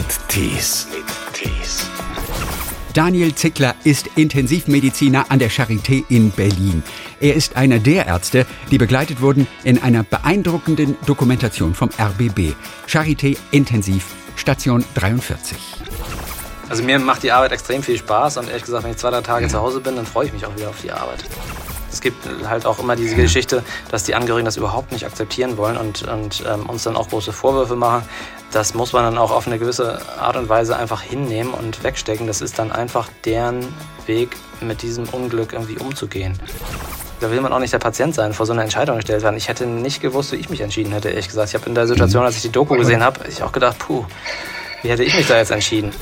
mit Tees. Daniel Zickler ist Intensivmediziner an der Charité in Berlin. Er ist einer der Ärzte, die begleitet wurden in einer beeindruckenden Dokumentation vom RBB. Charité Intensiv, Station 43. Also mir macht die Arbeit extrem viel Spaß und ehrlich gesagt, wenn ich zwei, drei Tage zu Hause bin, dann freue ich mich auch wieder auf die Arbeit. Es gibt halt auch immer diese Geschichte, dass die Angehörigen das überhaupt nicht akzeptieren wollen und, und ähm, uns dann auch große Vorwürfe machen. Das muss man dann auch auf eine gewisse Art und Weise einfach hinnehmen und wegstecken. Das ist dann einfach deren Weg, mit diesem Unglück irgendwie umzugehen. Da will man auch nicht der Patient sein, vor so einer Entscheidung gestellt werden. Ich hätte nicht gewusst, wie ich mich entschieden hätte, ehrlich gesagt. Ich habe in der Situation, als ich die Doku gesehen habe, ich auch gedacht, puh, wie hätte ich mich da jetzt entschieden?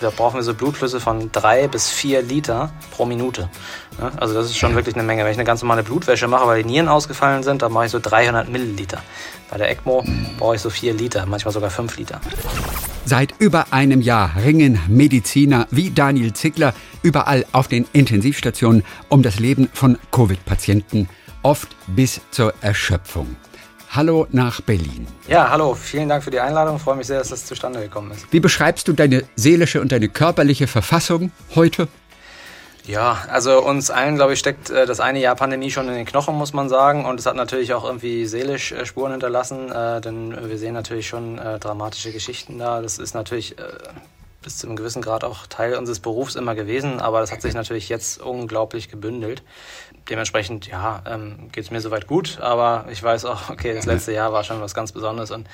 Da brauchen wir so Blutflüsse von drei bis vier Liter pro Minute. Ja, also das ist schon wirklich eine Menge. Wenn ich eine ganz normale Blutwäsche mache, weil die Nieren ausgefallen sind, dann mache ich so 300 Milliliter. Bei der ECMO brauche ich so vier Liter, manchmal sogar fünf Liter. Seit über einem Jahr ringen Mediziner wie Daniel Zickler überall auf den Intensivstationen um das Leben von Covid-Patienten, oft bis zur Erschöpfung. Hallo nach Berlin. Ja, hallo, vielen Dank für die Einladung. Ich freue mich sehr, dass das zustande gekommen ist. Wie beschreibst du deine seelische und deine körperliche Verfassung heute? Ja, also uns allen, glaube ich, steckt äh, das eine Jahr Pandemie schon in den Knochen, muss man sagen. Und es hat natürlich auch irgendwie seelisch äh, Spuren hinterlassen, äh, denn wir sehen natürlich schon dramatische Geschichten da. Das ist natürlich bis zu einem gewissen Grad auch Teil unseres Berufs immer gewesen, aber das hat sich natürlich jetzt unglaublich gebündelt dementsprechend, ja, ähm, geht es mir soweit gut, aber ich weiß auch, okay, das letzte Jahr war schon was ganz Besonderes und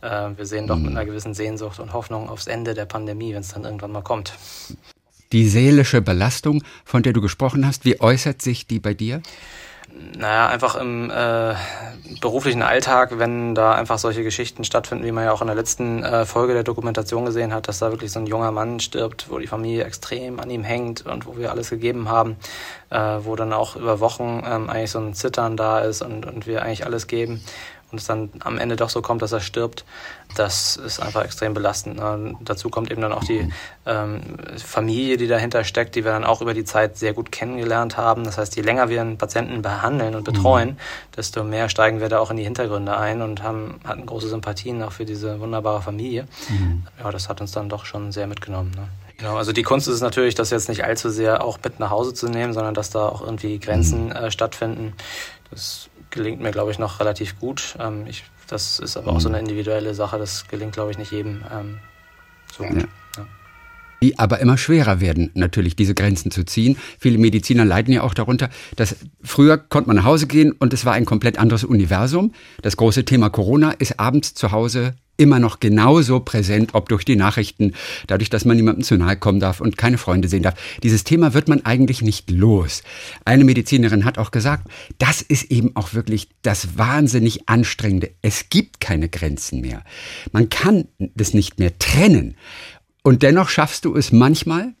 äh, wir sehen doch mit einer gewissen Sehnsucht und Hoffnung aufs Ende der Pandemie, wenn es dann irgendwann mal kommt. Die seelische Belastung, von der du gesprochen hast, wie äußert sich die bei dir? Naja, einfach im äh, beruflichen Alltag, wenn da einfach solche Geschichten stattfinden, wie man ja auch in der letzten äh, Folge der Dokumentation gesehen hat, dass da wirklich so ein junger Mann stirbt, wo die Familie extrem an ihm hängt und wo wir alles gegeben haben, äh, wo dann auch über Wochen ähm, eigentlich so ein Zittern da ist und, und wir eigentlich alles geben und es dann am Ende doch so kommt, dass er stirbt, das ist einfach extrem belastend. Ne? Dazu kommt eben dann auch die ähm, Familie, die dahinter steckt, die wir dann auch über die Zeit sehr gut kennengelernt haben. Das heißt, je länger wir einen Patienten behandeln und betreuen, mhm. desto mehr steigen wir da auch in die Hintergründe ein und haben, hatten große Sympathien auch für diese wunderbare Familie. Mhm. Ja, das hat uns dann doch schon sehr mitgenommen. Ne? Genau, also die Kunst ist natürlich, das jetzt nicht allzu sehr auch mit nach Hause zu nehmen, sondern dass da auch irgendwie Grenzen mhm. äh, stattfinden. Das gelingt mir, glaube ich, noch relativ gut. Ähm, ich, das ist aber auch so eine individuelle Sache. Das gelingt, glaube ich, nicht jedem ähm, so gut. Ja. Ja. Die aber immer schwerer werden, natürlich diese Grenzen zu ziehen. Viele Mediziner leiden ja auch darunter, dass früher konnte man nach Hause gehen und es war ein komplett anderes Universum. Das große Thema Corona ist abends zu Hause immer noch genauso präsent, ob durch die Nachrichten, dadurch, dass man niemandem zu nahe kommen darf und keine Freunde sehen darf. Dieses Thema wird man eigentlich nicht los. Eine Medizinerin hat auch gesagt, das ist eben auch wirklich das wahnsinnig anstrengende. Es gibt keine Grenzen mehr. Man kann das nicht mehr trennen. Und dennoch schaffst du es manchmal,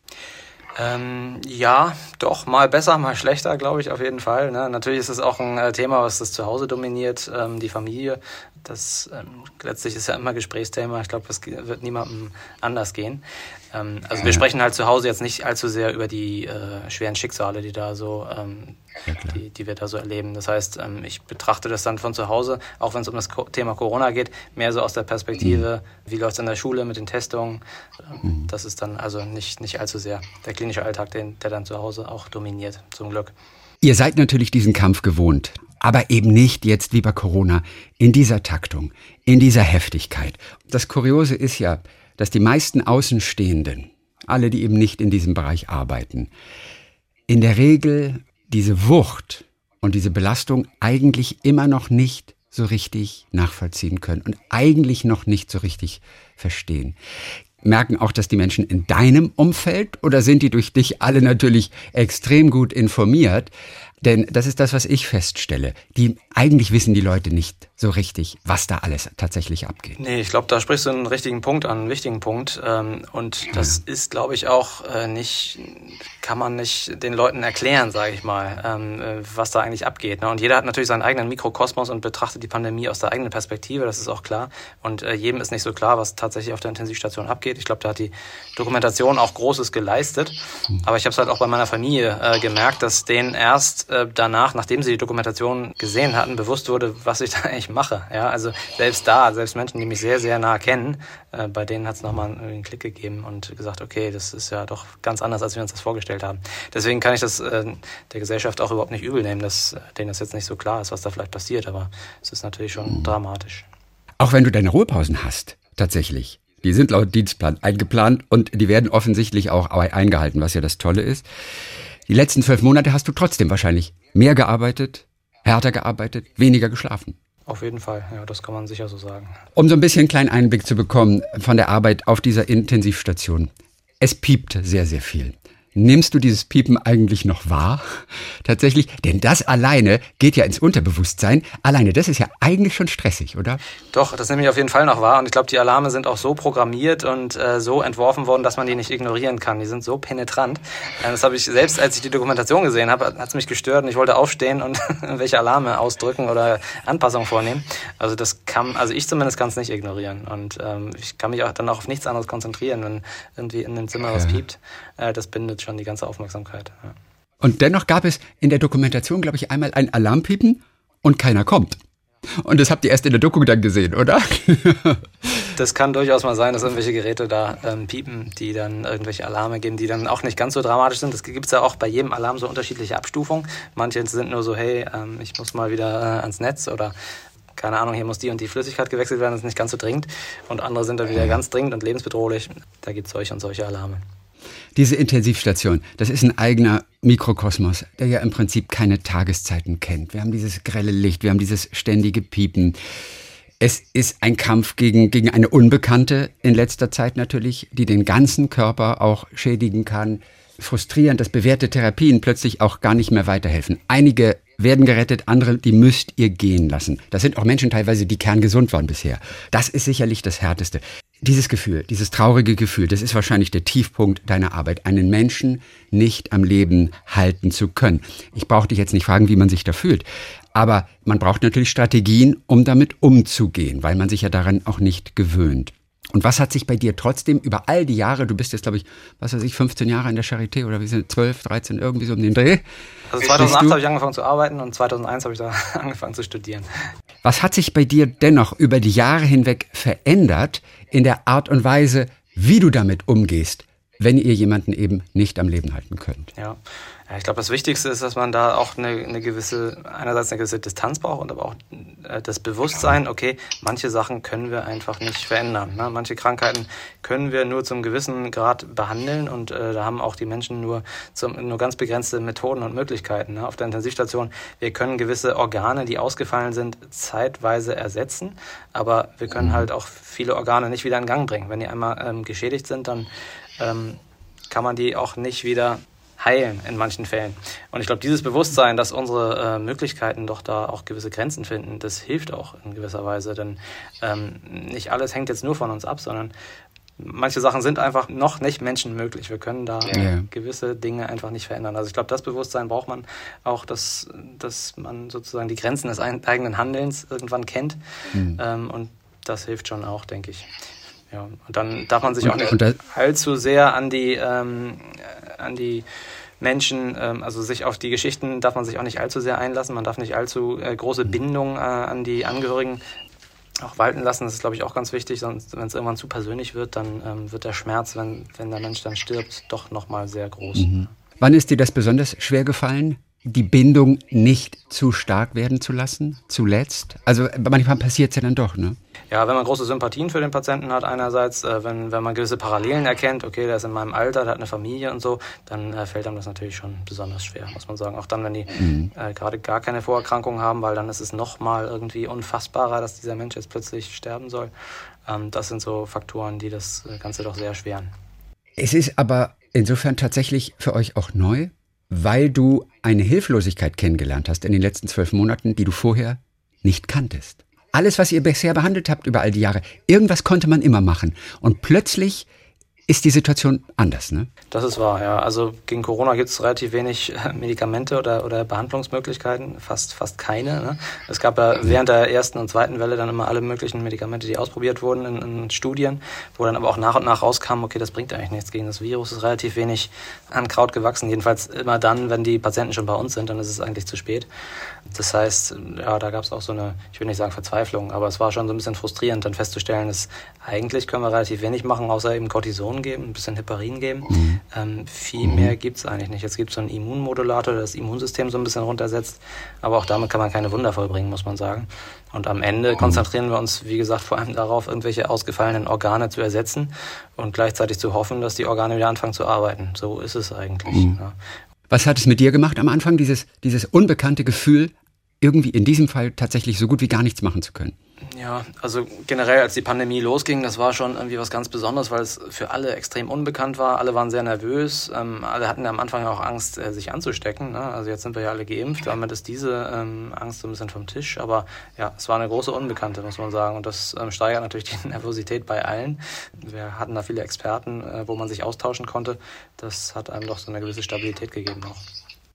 ähm, ja, doch, mal besser, mal schlechter, glaube ich, auf jeden Fall. Ne? Natürlich ist es auch ein äh, Thema, was das Zuhause dominiert, ähm, die Familie. Das ähm, letztlich ist ja immer Gesprächsthema. Ich glaube, das wird niemandem anders gehen. Ähm, also wir sprechen halt zu Hause jetzt nicht allzu sehr über die äh, schweren Schicksale, die da so, ähm, ja, die, die wir da so erleben. Das heißt, ähm, ich betrachte das dann von zu Hause, auch wenn es um das Thema Corona geht, mehr so aus der Perspektive, mhm. wie läuft es in der Schule mit den Testungen. Ähm, mhm. Das ist dann also nicht, nicht allzu sehr der klinische Alltag, den, der dann zu Hause auch dominiert, zum Glück. Ihr seid natürlich diesen Kampf gewohnt aber eben nicht jetzt wie bei Corona in dieser Taktung, in dieser Heftigkeit. Das Kuriose ist ja, dass die meisten Außenstehenden, alle, die eben nicht in diesem Bereich arbeiten, in der Regel diese Wucht und diese Belastung eigentlich immer noch nicht so richtig nachvollziehen können und eigentlich noch nicht so richtig verstehen. Merken auch das die Menschen in deinem Umfeld oder sind die durch dich alle natürlich extrem gut informiert? Denn das ist das, was ich feststelle. Die, eigentlich wissen die Leute nicht so richtig, was da alles tatsächlich abgeht. Nee, ich glaube, da sprichst du einen richtigen Punkt an, einen wichtigen Punkt. Ähm, und das ja. ist, glaube ich, auch äh, nicht, kann man nicht den Leuten erklären, sage ich mal, ähm, äh, was da eigentlich abgeht. Ne? Und jeder hat natürlich seinen eigenen Mikrokosmos und betrachtet die Pandemie aus der eigenen Perspektive, das ist auch klar. Und äh, jedem ist nicht so klar, was tatsächlich auf der Intensivstation abgeht. Ich glaube, da hat die Dokumentation auch Großes geleistet. Hm. Aber ich habe es halt auch bei meiner Familie gemerkt, dass denen erst danach, nachdem sie die Dokumentation gesehen hatten, bewusst wurde, was ich da eigentlich mache. Ja, also selbst da, selbst Menschen, die mich sehr, sehr nah kennen, äh, bei denen hat es nochmal einen Klick gegeben und gesagt, okay, das ist ja doch ganz anders, als wir uns das vorgestellt haben. Deswegen kann ich das äh, der Gesellschaft auch überhaupt nicht übel nehmen, dass äh, denen das jetzt nicht so klar ist, was da vielleicht passiert, aber es ist natürlich schon mhm. dramatisch. Auch wenn du deine Ruhepausen hast, tatsächlich. Die sind laut Dienstplan eingeplant und die werden offensichtlich auch eingehalten, was ja das Tolle ist. Die letzten zwölf Monate hast du trotzdem wahrscheinlich mehr gearbeitet, härter gearbeitet, weniger geschlafen. Auf jeden Fall, ja, das kann man sicher so sagen. Um so ein bisschen einen kleinen Einblick zu bekommen von der Arbeit auf dieser Intensivstation. Es piept sehr, sehr viel. Nimmst du dieses Piepen eigentlich noch wahr? Tatsächlich, denn das alleine geht ja ins Unterbewusstsein. Alleine, das ist ja eigentlich schon stressig, oder? Doch, das nehme ich auf jeden Fall noch wahr. Und ich glaube, die Alarme sind auch so programmiert und äh, so entworfen worden, dass man die nicht ignorieren kann. Die sind so penetrant. Äh, das habe ich selbst, als ich die Dokumentation gesehen habe, hat es mich gestört und ich wollte aufstehen und welche Alarme ausdrücken oder Anpassungen vornehmen. Also das kann, also ich zumindest kann es nicht ignorieren. Und ähm, ich kann mich auch dann auch auf nichts anderes konzentrieren, wenn irgendwie in dem Zimmer ja. was piept. Äh, das bindet schon die ganze Aufmerksamkeit. Ja. Und dennoch gab es in der Dokumentation, glaube ich, einmal ein Alarmpiepen und keiner kommt. Und das habt ihr erst in der Doku dann gesehen, oder? das kann durchaus mal sein, dass irgendwelche Geräte da ähm, piepen, die dann irgendwelche Alarme geben, die dann auch nicht ganz so dramatisch sind. Das gibt es ja auch bei jedem Alarm so unterschiedliche Abstufungen. Manche sind nur so, hey, ähm, ich muss mal wieder äh, ans Netz oder keine Ahnung, hier muss die und die Flüssigkeit gewechselt werden, das ist nicht ganz so dringend. Und andere sind dann wieder ganz dringend und lebensbedrohlich. Da gibt es solche und solche Alarme. Diese Intensivstation, das ist ein eigener Mikrokosmos, der ja im Prinzip keine Tageszeiten kennt. Wir haben dieses grelle Licht, wir haben dieses ständige Piepen. Es ist ein Kampf gegen, gegen eine Unbekannte in letzter Zeit natürlich, die den ganzen Körper auch schädigen kann. Frustrierend, dass bewährte Therapien plötzlich auch gar nicht mehr weiterhelfen. Einige werden gerettet, andere, die müsst ihr gehen lassen. Das sind auch Menschen teilweise, die kerngesund waren bisher. Das ist sicherlich das Härteste. Dieses Gefühl, dieses traurige Gefühl, das ist wahrscheinlich der Tiefpunkt deiner Arbeit, einen Menschen nicht am Leben halten zu können. Ich brauche dich jetzt nicht fragen, wie man sich da fühlt, aber man braucht natürlich Strategien, um damit umzugehen, weil man sich ja daran auch nicht gewöhnt. Und was hat sich bei dir trotzdem über all die Jahre, du bist jetzt, glaube ich, was weiß ich, 15 Jahre in der Charité oder wie sind 12, 13, irgendwie so um den Dreh? Also 2008 habe ich angefangen zu arbeiten und 2001 habe ich da angefangen zu studieren. Was hat sich bei dir dennoch über die Jahre hinweg verändert in der Art und Weise, wie du damit umgehst, wenn ihr jemanden eben nicht am Leben halten könnt? Ja, ja, ich glaube, das Wichtigste ist, dass man da auch eine, eine, gewisse, einerseits eine gewisse Distanz braucht und aber auch äh, das Bewusstsein, okay, manche Sachen können wir einfach nicht verändern. Ne? Manche Krankheiten können wir nur zum gewissen Grad behandeln und äh, da haben auch die Menschen nur, zum, nur ganz begrenzte Methoden und Möglichkeiten. Ne? Auf der Intensivstation, wir können gewisse Organe, die ausgefallen sind, zeitweise ersetzen, aber wir können mhm. halt auch viele Organe nicht wieder in Gang bringen. Wenn die einmal ähm, geschädigt sind, dann ähm, kann man die auch nicht wieder heilen in manchen Fällen. Und ich glaube, dieses Bewusstsein, dass unsere äh, Möglichkeiten doch da auch gewisse Grenzen finden, das hilft auch in gewisser Weise. Denn ähm, nicht alles hängt jetzt nur von uns ab, sondern manche Sachen sind einfach noch nicht menschenmöglich. Wir können da ja. gewisse Dinge einfach nicht verändern. Also ich glaube, das Bewusstsein braucht man auch, dass, dass man sozusagen die Grenzen des eigenen Handelns irgendwann kennt. Mhm. Ähm, und das hilft schon auch, denke ich. Ja, und dann darf man sich und, auch nicht allzu sehr an die, ähm, an die Menschen, ähm, also sich auf die Geschichten darf man sich auch nicht allzu sehr einlassen. Man darf nicht allzu äh, große Bindungen äh, an die Angehörigen auch walten lassen. Das ist, glaube ich, auch ganz wichtig. Sonst, wenn es irgendwann zu persönlich wird, dann ähm, wird der Schmerz, wenn, wenn der Mensch dann stirbt, doch nochmal sehr groß. Mhm. Wann ist dir das besonders schwer gefallen? Die Bindung nicht zu stark werden zu lassen, zuletzt? Also manchmal passiert es ja dann doch, ne? Ja, wenn man große Sympathien für den Patienten hat, einerseits, äh, wenn, wenn man gewisse Parallelen erkennt, okay, der ist in meinem Alter, der hat eine Familie und so, dann äh, fällt einem das natürlich schon besonders schwer, muss man sagen. Auch dann, wenn die mhm. äh, gerade gar keine Vorerkrankungen haben, weil dann ist es nochmal irgendwie unfassbarer, dass dieser Mensch jetzt plötzlich sterben soll. Ähm, das sind so Faktoren, die das äh, Ganze doch sehr erschweren. Es ist aber insofern tatsächlich für euch auch neu, weil du eine Hilflosigkeit kennengelernt hast in den letzten zwölf Monaten, die du vorher nicht kanntest. Alles, was ihr bisher behandelt habt über all die Jahre, irgendwas konnte man immer machen. Und plötzlich ist die Situation anders, ne? Das ist wahr, ja. Also gegen Corona gibt es relativ wenig äh, Medikamente oder, oder Behandlungsmöglichkeiten, fast, fast keine. Ne? Es gab ja während der ersten und zweiten Welle dann immer alle möglichen Medikamente, die ausprobiert wurden in, in Studien, wo dann aber auch nach und nach rauskam, okay, das bringt eigentlich nichts gegen das Virus, ist relativ wenig an Kraut gewachsen. Jedenfalls immer dann, wenn die Patienten schon bei uns sind, dann ist es eigentlich zu spät. Das heißt, ja, da gab es auch so eine, ich will nicht sagen Verzweiflung, aber es war schon so ein bisschen frustrierend, dann festzustellen, dass eigentlich können wir relativ wenig machen, außer eben Cortison geben, ein bisschen Heparin geben. Mhm. Ähm, viel mhm. mehr gibt es eigentlich nicht. Jetzt gibt es so einen Immunmodulator, der das Immunsystem so ein bisschen runtersetzt, aber auch damit kann man keine Wunder vollbringen, muss man sagen. Und am Ende mhm. konzentrieren wir uns, wie gesagt, vor allem darauf, irgendwelche ausgefallenen Organe zu ersetzen und gleichzeitig zu hoffen, dass die Organe wieder anfangen zu arbeiten. So ist es eigentlich. Mhm. Ja. Was hat es mit dir gemacht am Anfang, dieses, dieses unbekannte Gefühl, irgendwie in diesem Fall tatsächlich so gut wie gar nichts machen zu können? Ja, also generell, als die Pandemie losging, das war schon irgendwie was ganz Besonderes, weil es für alle extrem unbekannt war. Alle waren sehr nervös. Ähm, alle hatten ja am Anfang auch Angst, äh, sich anzustecken. Ne? Also jetzt sind wir ja alle geimpft. Damit ist diese ähm, Angst so ein bisschen vom Tisch. Aber ja, es war eine große Unbekannte, muss man sagen. Und das ähm, steigert natürlich die Nervosität bei allen. Wir hatten da viele Experten, äh, wo man sich austauschen konnte. Das hat einem doch so eine gewisse Stabilität gegeben auch.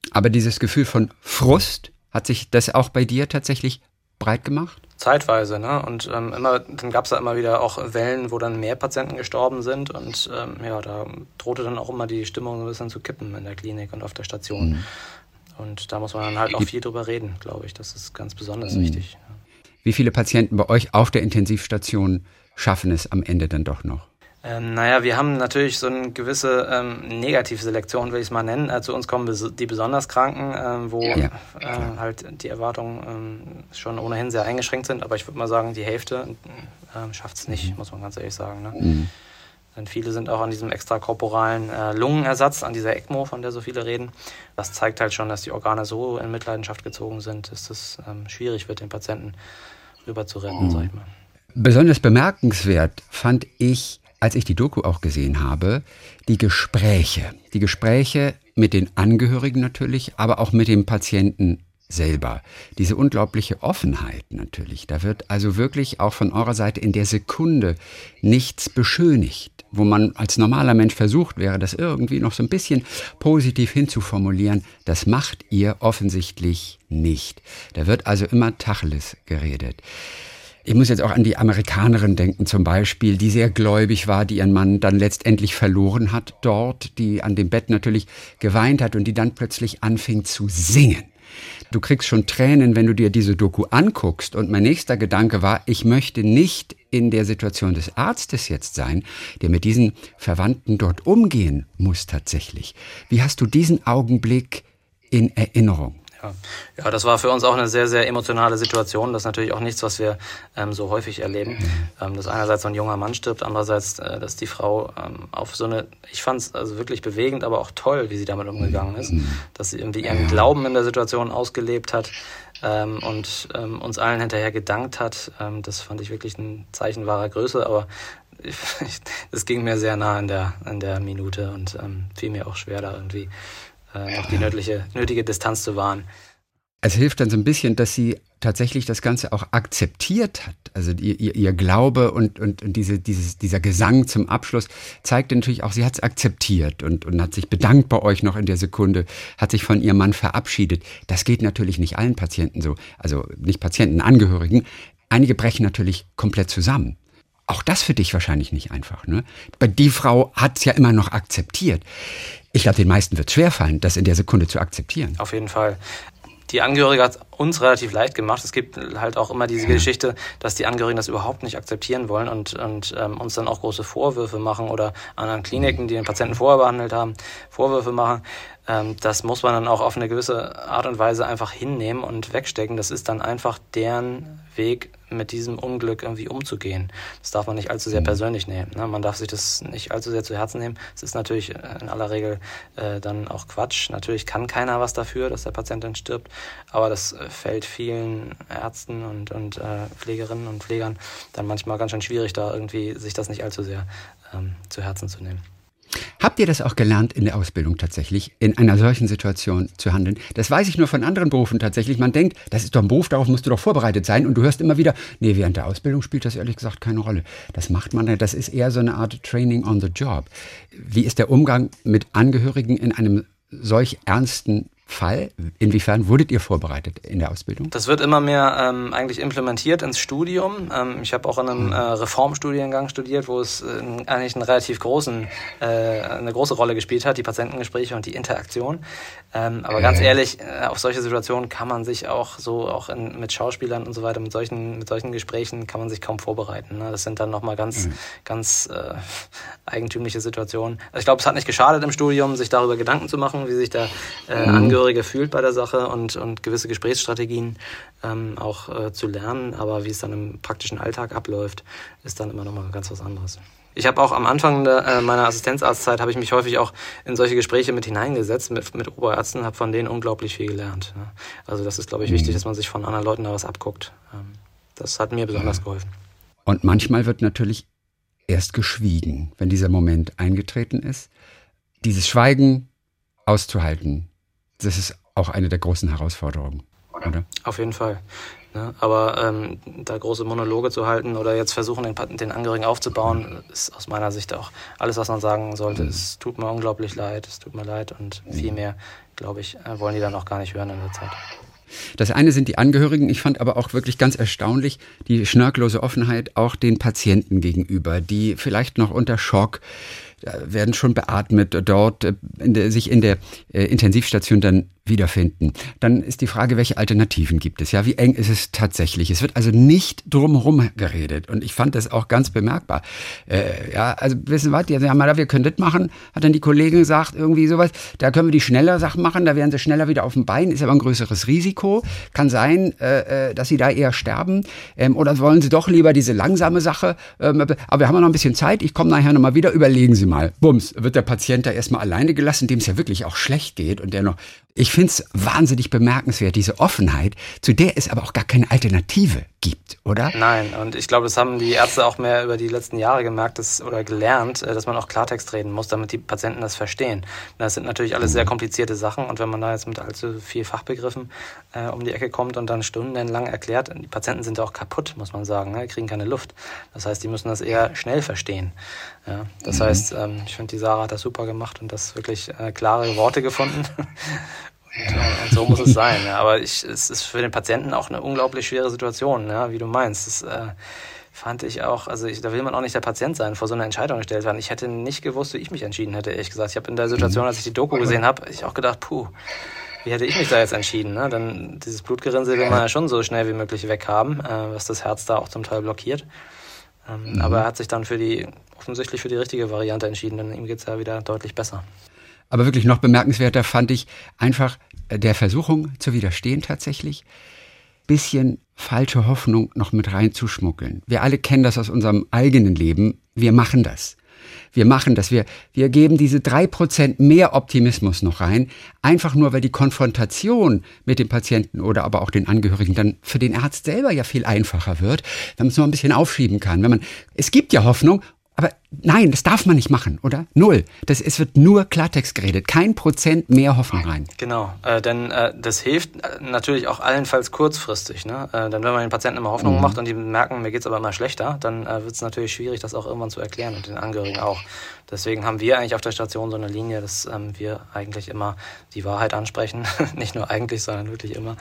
Aber dieses Gefühl von Frust, hat sich das auch bei dir tatsächlich breit gemacht? Zeitweise, ne? Und ähm, immer, dann gab es da immer wieder auch Wellen, wo dann mehr Patienten gestorben sind und ähm, ja, da drohte dann auch immer die Stimmung so ein bisschen zu kippen in der Klinik und auf der Station. Mhm. Und da muss man dann halt auch viel drüber reden, glaube ich. Das ist ganz besonders mhm. wichtig. Wie viele Patienten bei euch auf der Intensivstation schaffen es am Ende dann doch noch? Ähm, naja, wir haben natürlich so eine gewisse ähm, Negativselektion, will ich es mal nennen. Äh, zu uns kommen bes die besonders Kranken, äh, wo ja, äh, halt die Erwartungen ähm, schon ohnehin sehr eingeschränkt sind. Aber ich würde mal sagen, die Hälfte äh, schafft es nicht, mhm. muss man ganz ehrlich sagen. Ne? Mhm. Denn viele sind auch an diesem extrakorporalen äh, Lungenersatz, an dieser ECMO, von der so viele reden. Das zeigt halt schon, dass die Organe so in Mitleidenschaft gezogen sind, dass es ähm, schwierig wird, den Patienten rüber zu retten, mhm. sag ich mal. Besonders bemerkenswert fand ich als ich die Doku auch gesehen habe, die Gespräche. Die Gespräche mit den Angehörigen natürlich, aber auch mit dem Patienten selber. Diese unglaubliche Offenheit natürlich. Da wird also wirklich auch von eurer Seite in der Sekunde nichts beschönigt, wo man als normaler Mensch versucht wäre, das irgendwie noch so ein bisschen positiv hinzuformulieren. Das macht ihr offensichtlich nicht. Da wird also immer Tacheles geredet. Ich muss jetzt auch an die Amerikanerin denken zum Beispiel, die sehr gläubig war, die ihren Mann dann letztendlich verloren hat dort, die an dem Bett natürlich geweint hat und die dann plötzlich anfing zu singen. Du kriegst schon Tränen, wenn du dir diese Doku anguckst. Und mein nächster Gedanke war, ich möchte nicht in der Situation des Arztes jetzt sein, der mit diesen Verwandten dort umgehen muss tatsächlich. Wie hast du diesen Augenblick in Erinnerung? Ja. ja, das war für uns auch eine sehr, sehr emotionale Situation. Das ist natürlich auch nichts, was wir ähm, so häufig erleben. Mhm. Ähm, dass einerseits so ein junger Mann stirbt, andererseits, äh, dass die Frau ähm, auf so eine, ich fand es also wirklich bewegend, aber auch toll, wie sie damit umgegangen ist. Mhm. Dass sie irgendwie ihren Glauben in der Situation ausgelebt hat ähm, und ähm, uns allen hinterher gedankt hat. Ähm, das fand ich wirklich ein Zeichen wahrer Größe, aber es ging mir sehr nah in der, in der Minute und ähm, fiel mir auch schwer da irgendwie äh, noch die nötige, nötige Distanz zu wahren. Es hilft dann so ein bisschen, dass sie tatsächlich das Ganze auch akzeptiert hat. Also ihr, ihr, ihr Glaube und, und, und diese, dieses, dieser Gesang zum Abschluss zeigt natürlich auch, sie hat es akzeptiert und, und hat sich bedankt bei euch noch in der Sekunde, hat sich von ihrem Mann verabschiedet. Das geht natürlich nicht allen Patienten so, also nicht Patienten, Angehörigen. Einige brechen natürlich komplett zusammen. Auch das für dich wahrscheinlich nicht einfach. Ne? Die Frau hat es ja immer noch akzeptiert. Ich glaube, den meisten wird es schwerfallen, das in der Sekunde zu akzeptieren. Auf jeden Fall. Die Angehörige hat uns relativ leicht gemacht. Es gibt halt auch immer diese Geschichte, dass die Angehörigen das überhaupt nicht akzeptieren wollen und, und ähm, uns dann auch große Vorwürfe machen oder anderen Kliniken, die den Patienten vorher behandelt haben, Vorwürfe machen. Ähm, das muss man dann auch auf eine gewisse Art und Weise einfach hinnehmen und wegstecken. Das ist dann einfach deren Weg, mit diesem Unglück irgendwie umzugehen. Das darf man nicht allzu sehr mhm. persönlich nehmen. Ne? Man darf sich das nicht allzu sehr zu Herzen nehmen. Es ist natürlich in aller Regel äh, dann auch Quatsch. Natürlich kann keiner was dafür, dass der Patient dann stirbt, aber das äh, fällt vielen Ärzten und, und äh, Pflegerinnen und Pflegern dann manchmal ganz schön schwierig, da irgendwie sich das nicht allzu sehr ähm, zu Herzen zu nehmen. Habt ihr das auch gelernt in der Ausbildung tatsächlich, in einer solchen Situation zu handeln? Das weiß ich nur von anderen Berufen tatsächlich. Man denkt, das ist doch ein Beruf, darauf musst du doch vorbereitet sein. Und du hörst immer wieder, nee, während der Ausbildung spielt das ehrlich gesagt keine Rolle. Das macht man, das ist eher so eine Art Training on the Job. Wie ist der Umgang mit Angehörigen in einem solch ernsten Fall? Inwiefern wurdet ihr vorbereitet in der Ausbildung? Das wird immer mehr ähm, eigentlich implementiert ins Studium. Ähm, ich habe auch in einem hm. äh, Reformstudiengang studiert, wo es äh, eigentlich einen relativ großen, äh, eine große Rolle gespielt hat, die Patientengespräche und die Interaktion. Ähm, aber ganz ehrlich, äh, auf solche Situationen kann man sich auch so, auch in, mit Schauspielern und so weiter, mit solchen, mit solchen Gesprächen kann man sich kaum vorbereiten. Ne? Das sind dann nochmal ganz, mhm. ganz äh, eigentümliche Situationen. Also ich glaube, es hat nicht geschadet im Studium, sich darüber Gedanken zu machen, wie sich der äh, mhm. Angehörige fühlt bei der Sache und, und gewisse Gesprächsstrategien ähm, auch äh, zu lernen. Aber wie es dann im praktischen Alltag abläuft, ist dann immer nochmal ganz was anderes. Ich habe auch am Anfang der, äh, meiner Assistenzarztzeit habe ich mich häufig auch in solche Gespräche mit hineingesetzt mit, mit Oberärzten, habe von denen unglaublich viel gelernt. Ne? Also das ist, glaube ich, mhm. wichtig, dass man sich von anderen Leuten da was abguckt. Ähm, das hat mir besonders ja. geholfen. Und manchmal wird natürlich erst geschwiegen, wenn dieser Moment eingetreten ist. Dieses Schweigen auszuhalten, das ist auch eine der großen Herausforderungen, oder? Auf jeden Fall. Ne? Aber ähm, da große Monologe zu halten oder jetzt versuchen, den, den Angehörigen aufzubauen, ist aus meiner Sicht auch alles, was man sagen sollte. Es tut mir unglaublich leid, es tut mir leid und viel mehr, glaube ich, äh, wollen die dann auch gar nicht hören in der Zeit. Das eine sind die Angehörigen. Ich fand aber auch wirklich ganz erstaunlich die schnörkellose Offenheit auch den Patienten gegenüber, die vielleicht noch unter Schock werden schon beatmet dort, äh, in der, sich in der äh, Intensivstation dann wiederfinden. Dann ist die Frage, welche Alternativen gibt es? Ja, wie eng ist es tatsächlich? Es wird also nicht drumherum geredet. Und ich fand das auch ganz bemerkbar. Äh, ja, also wissen was, ja, mal, wir können das machen, hat dann die Kollegin gesagt, irgendwie sowas. Da können wir die schneller Sachen machen, da werden sie schneller wieder auf dem Bein, ist aber ein größeres Risiko. Kann sein, äh, äh dass sie da eher sterben. Ähm, oder wollen sie doch lieber diese langsame Sache? Ähm, aber wir haben ja noch ein bisschen Zeit, ich komme nachher nochmal wieder, überlegen Sie mal. Bums, wird der Patient da erstmal alleine gelassen, dem es ja wirklich auch schlecht geht und der noch ich finde es wahnsinnig bemerkenswert, diese Offenheit, zu der es aber auch gar keine Alternative gibt, oder? Nein, und ich glaube, das haben die Ärzte auch mehr über die letzten Jahre gemerkt dass, oder gelernt, äh, dass man auch Klartext reden muss, damit die Patienten das verstehen. Das sind natürlich alles sehr komplizierte Sachen und wenn man da jetzt mit allzu viel Fachbegriffen äh, um die Ecke kommt und dann stundenlang erklärt, die Patienten sind ja auch kaputt, muss man sagen, ne? kriegen keine Luft. Das heißt, die müssen das eher schnell verstehen. Ja? Das mhm. heißt, ähm, ich finde, die Sarah hat das super gemacht und das wirklich äh, klare Worte gefunden. Und, und, so muss es sein. Ja. Aber ich, es ist für den Patienten auch eine unglaublich schwere Situation, ja, wie du meinst. Das äh, fand ich auch, also ich, da will man auch nicht der Patient sein, vor so einer Entscheidung gestellt werden. Ich hätte nicht gewusst, wie ich mich entschieden hätte, ehrlich gesagt. Ich habe in der Situation, als ich die Doku gesehen habe, ich auch gedacht, puh, wie hätte ich mich da jetzt entschieden? Ne? Denn dieses Blutgerinnsel will man ja schon so schnell wie möglich weghaben, äh, was das Herz da auch zum Teil blockiert. Ähm, mhm. Aber er hat sich dann für die, offensichtlich für die richtige Variante entschieden, denn ihm geht es ja wieder deutlich besser. Aber wirklich noch bemerkenswerter fand ich einfach äh, der Versuchung zu widerstehen tatsächlich, bisschen falsche Hoffnung noch mit reinzuschmuggeln. Wir alle kennen das aus unserem eigenen Leben. Wir machen das. Wir machen das. Wir, wir geben diese drei Prozent mehr Optimismus noch rein, einfach nur, weil die Konfrontation mit dem Patienten oder aber auch den Angehörigen dann für den Arzt selber ja viel einfacher wird, wenn man es nur ein bisschen aufschieben kann. Wenn man, es gibt ja Hoffnung aber nein, das darf man nicht machen, oder? Null. Das, es wird nur Klartext geredet. Kein Prozent mehr Hoffnung rein. Genau, äh, denn äh, das hilft äh, natürlich auch allenfalls kurzfristig. Ne? Äh, denn wenn man den Patienten immer Hoffnung mhm. macht und die merken, mir geht es aber immer schlechter, dann äh, wird es natürlich schwierig, das auch irgendwann zu erklären und den Angehörigen auch. Deswegen haben wir eigentlich auf der Station so eine Linie, dass ähm, wir eigentlich immer die Wahrheit ansprechen. nicht nur eigentlich, sondern wirklich immer.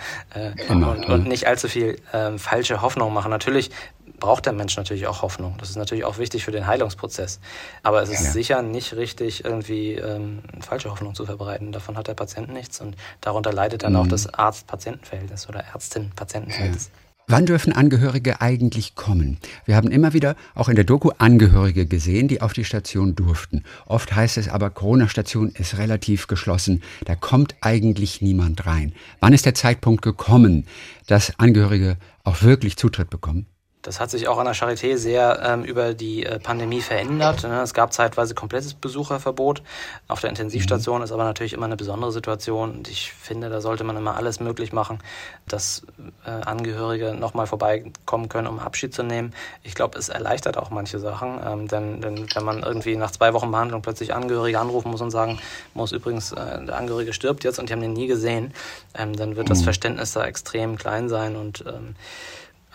Immer und, und, nicht allzu viel ähm, falsche Hoffnung machen. Natürlich braucht der Mensch natürlich auch Hoffnung. Das ist natürlich auch wichtig für den Heilungsprozess. Aber es ist ja. sicher nicht richtig, irgendwie ähm, falsche Hoffnung zu verbreiten. Davon hat der Patient nichts und darunter leidet dann mhm. auch das Arzt-Patienten-Verhältnis oder Ärztin-Patienten-Verhältnis. Ja. Wann dürfen Angehörige eigentlich kommen? Wir haben immer wieder auch in der Doku Angehörige gesehen, die auf die Station durften. Oft heißt es aber, Corona-Station ist relativ geschlossen, da kommt eigentlich niemand rein. Wann ist der Zeitpunkt gekommen, dass Angehörige auch wirklich Zutritt bekommen? Das hat sich auch an der Charité sehr ähm, über die äh, Pandemie verändert. Ne? Es gab zeitweise komplettes Besucherverbot. Auf der Intensivstation mhm. ist aber natürlich immer eine besondere Situation. Und ich finde, da sollte man immer alles möglich machen, dass äh, Angehörige nochmal vorbeikommen können, um Abschied zu nehmen. Ich glaube, es erleichtert auch manche Sachen. Ähm, denn, denn wenn man irgendwie nach zwei Wochen Behandlung plötzlich Angehörige anrufen muss und sagen muss, übrigens, äh, der Angehörige stirbt jetzt und die haben den nie gesehen, ähm, dann wird das mhm. Verständnis da extrem klein sein und ähm,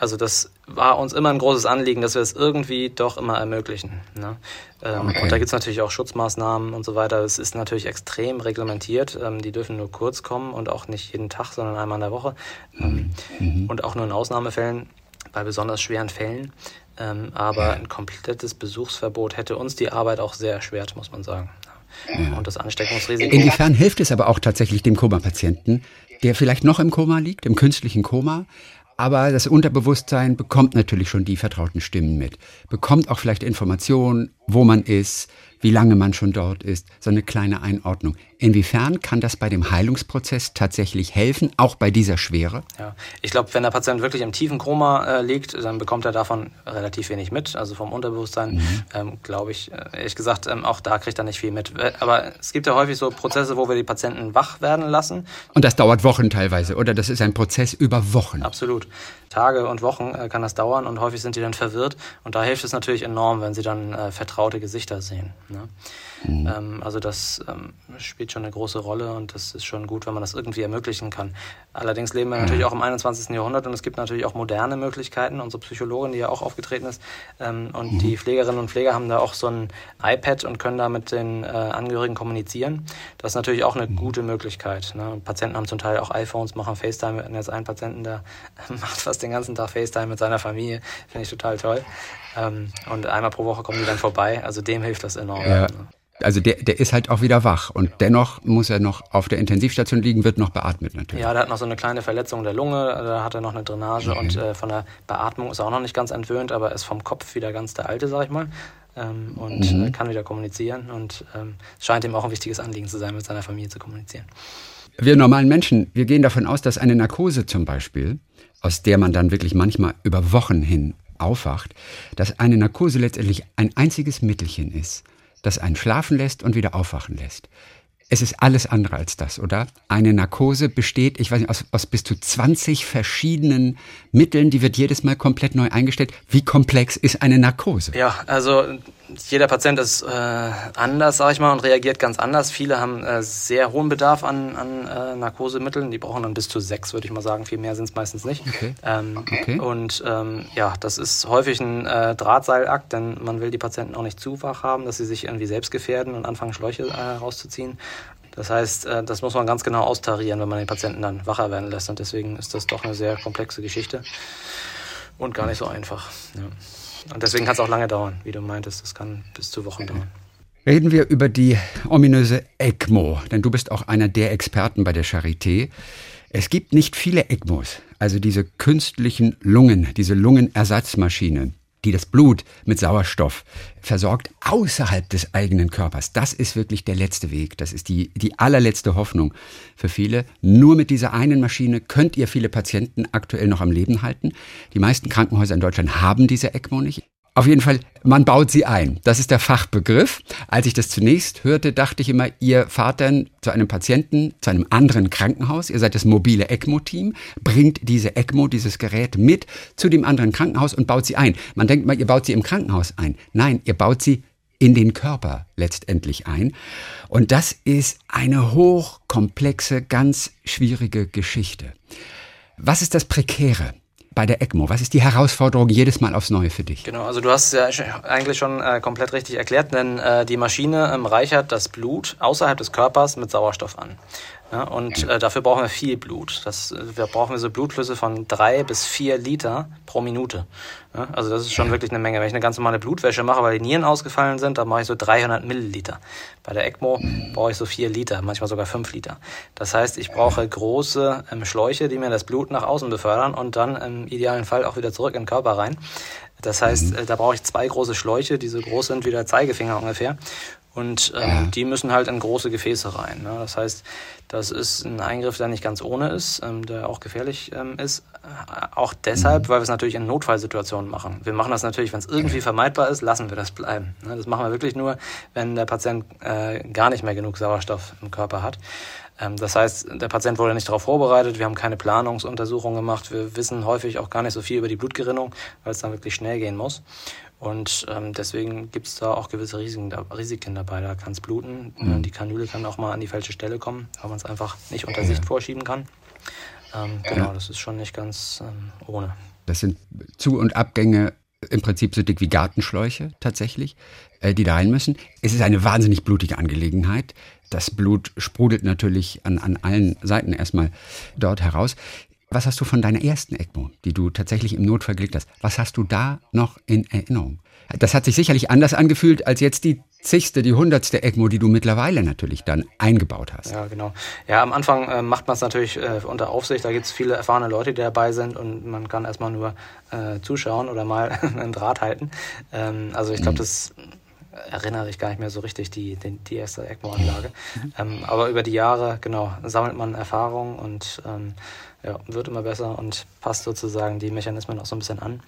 also das war uns immer ein großes Anliegen, dass wir es irgendwie doch immer ermöglichen. Ne? Ähm, okay. Und da gibt es natürlich auch Schutzmaßnahmen und so weiter. Es ist natürlich extrem reglementiert. Ähm, die dürfen nur kurz kommen und auch nicht jeden Tag, sondern einmal in der Woche. Ähm, mhm. Und auch nur in Ausnahmefällen, bei besonders schweren Fällen. Ähm, aber ein komplettes Besuchsverbot hätte uns die Arbeit auch sehr erschwert, muss man sagen. Und das Ansteckungsrisiko. Inwiefern hilft es aber auch tatsächlich dem Koma-Patienten, der vielleicht noch im Koma liegt, im künstlichen Koma, aber das Unterbewusstsein bekommt natürlich schon die vertrauten Stimmen mit, bekommt auch vielleicht Informationen, wo man ist, wie lange man schon dort ist, so eine kleine Einordnung. Inwiefern kann das bei dem Heilungsprozess tatsächlich helfen, auch bei dieser Schwere? Ja, ich glaube, wenn der Patient wirklich im tiefen Koma äh, liegt, dann bekommt er davon relativ wenig mit, also vom Unterbewusstsein, mhm. ähm, glaube ich, äh, ehrlich gesagt, ähm, auch da kriegt er nicht viel mit. Äh, aber es gibt ja häufig so Prozesse, wo wir die Patienten wach werden lassen. Und das dauert Wochen teilweise, oder? Das ist ein Prozess über Wochen. Absolut. Tage und Wochen äh, kann das dauern und häufig sind die dann verwirrt. Und da hilft es natürlich enorm, wenn sie dann äh, vertraute Gesichter sehen. Ne? Mhm. Ähm, also das ähm, spielt schon eine große Rolle und das ist schon gut, wenn man das irgendwie ermöglichen kann. Allerdings leben wir natürlich auch im 21. Jahrhundert und es gibt natürlich auch moderne Möglichkeiten. Unsere Psychologin, die ja auch aufgetreten ist, ähm, und mhm. die Pflegerinnen und Pfleger haben da auch so ein iPad und können da mit den äh, Angehörigen kommunizieren. Das ist natürlich auch eine mhm. gute Möglichkeit. Ne? Patienten haben zum Teil auch iPhones, machen FaceTime. Wir hatten jetzt einen Patienten, der macht fast den ganzen Tag FaceTime mit seiner Familie. Finde ich total toll. Ähm, und einmal pro Woche kommen die dann vorbei. Also dem hilft das enorm. Ja. Also der, der ist halt auch wieder wach und dennoch muss er noch auf der Intensivstation liegen, wird noch beatmet natürlich. Ja, der hat noch so eine kleine Verletzung der Lunge, da hat er noch eine Drainage okay. und äh, von der Beatmung ist er auch noch nicht ganz entwöhnt, aber ist vom Kopf wieder ganz der Alte, sag ich mal. Ähm, und mhm. kann wieder kommunizieren und ähm, es scheint ihm auch ein wichtiges Anliegen zu sein, mit seiner Familie zu kommunizieren. Wir normalen Menschen, wir gehen davon aus, dass eine Narkose zum Beispiel, aus der man dann wirklich manchmal über Wochen hin aufwacht, dass eine Narkose letztendlich ein einziges Mittelchen ist das einen schlafen lässt und wieder aufwachen lässt. Es ist alles andere als das, oder? Eine Narkose besteht, ich weiß nicht, aus, aus bis zu 20 verschiedenen Mitteln, die wird jedes Mal komplett neu eingestellt. Wie komplex ist eine Narkose? Ja, also jeder Patient ist äh, anders, sage ich mal, und reagiert ganz anders. Viele haben äh, sehr hohen Bedarf an, an äh, Narkosemitteln. Die brauchen dann bis zu sechs, würde ich mal sagen. Viel mehr sind es meistens nicht. Okay. Ähm, okay. Und ähm, ja, das ist häufig ein äh, Drahtseilakt, denn man will die Patienten auch nicht zu wach haben, dass sie sich irgendwie selbst gefährden und anfangen, Schläuche äh, rauszuziehen. Das heißt, äh, das muss man ganz genau austarieren, wenn man den Patienten dann wacher werden lässt. Und deswegen ist das doch eine sehr komplexe Geschichte und gar nicht so einfach. Ja. Und deswegen kann es auch lange dauern, wie du meintest. Das kann bis zu Wochen dauern. Reden wir über die ominöse ECMO, denn du bist auch einer der Experten bei der Charité. Es gibt nicht viele ECMOs, also diese künstlichen Lungen, diese Lungenersatzmaschinen die das Blut mit Sauerstoff versorgt außerhalb des eigenen Körpers. Das ist wirklich der letzte Weg. Das ist die, die allerletzte Hoffnung für viele. Nur mit dieser einen Maschine könnt ihr viele Patienten aktuell noch am Leben halten. Die meisten Krankenhäuser in Deutschland haben diese ECMO nicht. Auf jeden Fall, man baut sie ein. Das ist der Fachbegriff. Als ich das zunächst hörte, dachte ich immer, ihr fahrt dann zu einem Patienten, zu einem anderen Krankenhaus. Ihr seid das mobile ECMO-Team, bringt diese ECMO, dieses Gerät mit zu dem anderen Krankenhaus und baut sie ein. Man denkt mal, ihr baut sie im Krankenhaus ein. Nein, ihr baut sie in den Körper letztendlich ein. Und das ist eine hochkomplexe, ganz schwierige Geschichte. Was ist das Prekäre? Bei der ECMO? Was ist die Herausforderung jedes Mal aufs Neue für dich? Genau, also du hast ja eigentlich schon äh, komplett richtig erklärt, denn äh, die Maschine ähm, reichert das Blut außerhalb des Körpers mit Sauerstoff an. Ja, und äh, dafür brauchen wir viel Blut. Das, äh, wir brauchen so Blutflüsse von drei bis vier Liter pro Minute. Ja, also das ist schon wirklich eine Menge. Wenn ich eine ganz normale Blutwäsche mache, weil die Nieren ausgefallen sind, dann mache ich so 300 Milliliter. Bei der ECMO brauche ich so vier Liter, manchmal sogar fünf Liter. Das heißt, ich brauche große ähm, Schläuche, die mir das Blut nach außen befördern und dann im idealen Fall auch wieder zurück in den Körper rein. Das heißt, äh, da brauche ich zwei große Schläuche, die so groß sind wie der Zeigefinger ungefähr. Und ähm, ja. die müssen halt in große Gefäße rein. Ne? Das heißt, das ist ein Eingriff, der nicht ganz ohne ist, ähm, der auch gefährlich ähm, ist. Äh, auch deshalb, mhm. weil wir es natürlich in Notfallsituationen machen. Wir machen das natürlich, wenn es irgendwie vermeidbar ist, lassen wir das bleiben. Ne? Das machen wir wirklich nur, wenn der Patient äh, gar nicht mehr genug Sauerstoff im Körper hat. Ähm, das heißt, der Patient wurde nicht darauf vorbereitet, wir haben keine Planungsuntersuchung gemacht, wir wissen häufig auch gar nicht so viel über die Blutgerinnung, weil es dann wirklich schnell gehen muss. Und ähm, deswegen gibt es da auch gewisse Risiken, Risiken dabei. Da kann es bluten, mhm. die Kanüle kann auch mal an die falsche Stelle kommen, weil man es einfach nicht unter Sicht vorschieben kann. Ähm, genau, das ist schon nicht ganz ähm, ohne. Das sind Zu- und Abgänge im Prinzip so dick wie Gartenschläuche tatsächlich, äh, die da rein müssen. Es ist eine wahnsinnig blutige Angelegenheit. Das Blut sprudelt natürlich an, an allen Seiten erstmal dort heraus. Was hast du von deiner ersten ECMO, die du tatsächlich im Notfall gelegt hast? Was hast du da noch in Erinnerung? Das hat sich sicherlich anders angefühlt als jetzt die zigste, die hundertste ECMO, die du mittlerweile natürlich dann eingebaut hast. Ja, genau. Ja, am Anfang äh, macht man es natürlich äh, unter Aufsicht. Da gibt es viele erfahrene Leute, die dabei sind und man kann erstmal nur äh, zuschauen oder mal einen Draht halten. Ähm, also ich glaube, mhm. das erinnere ich gar nicht mehr so richtig, die, die, die erste ECMO-Anlage. Mhm. Ähm, aber über die Jahre, genau, sammelt man Erfahrung und ähm, ja, wird immer besser und passt sozusagen die Mechanismen auch so ein bisschen an.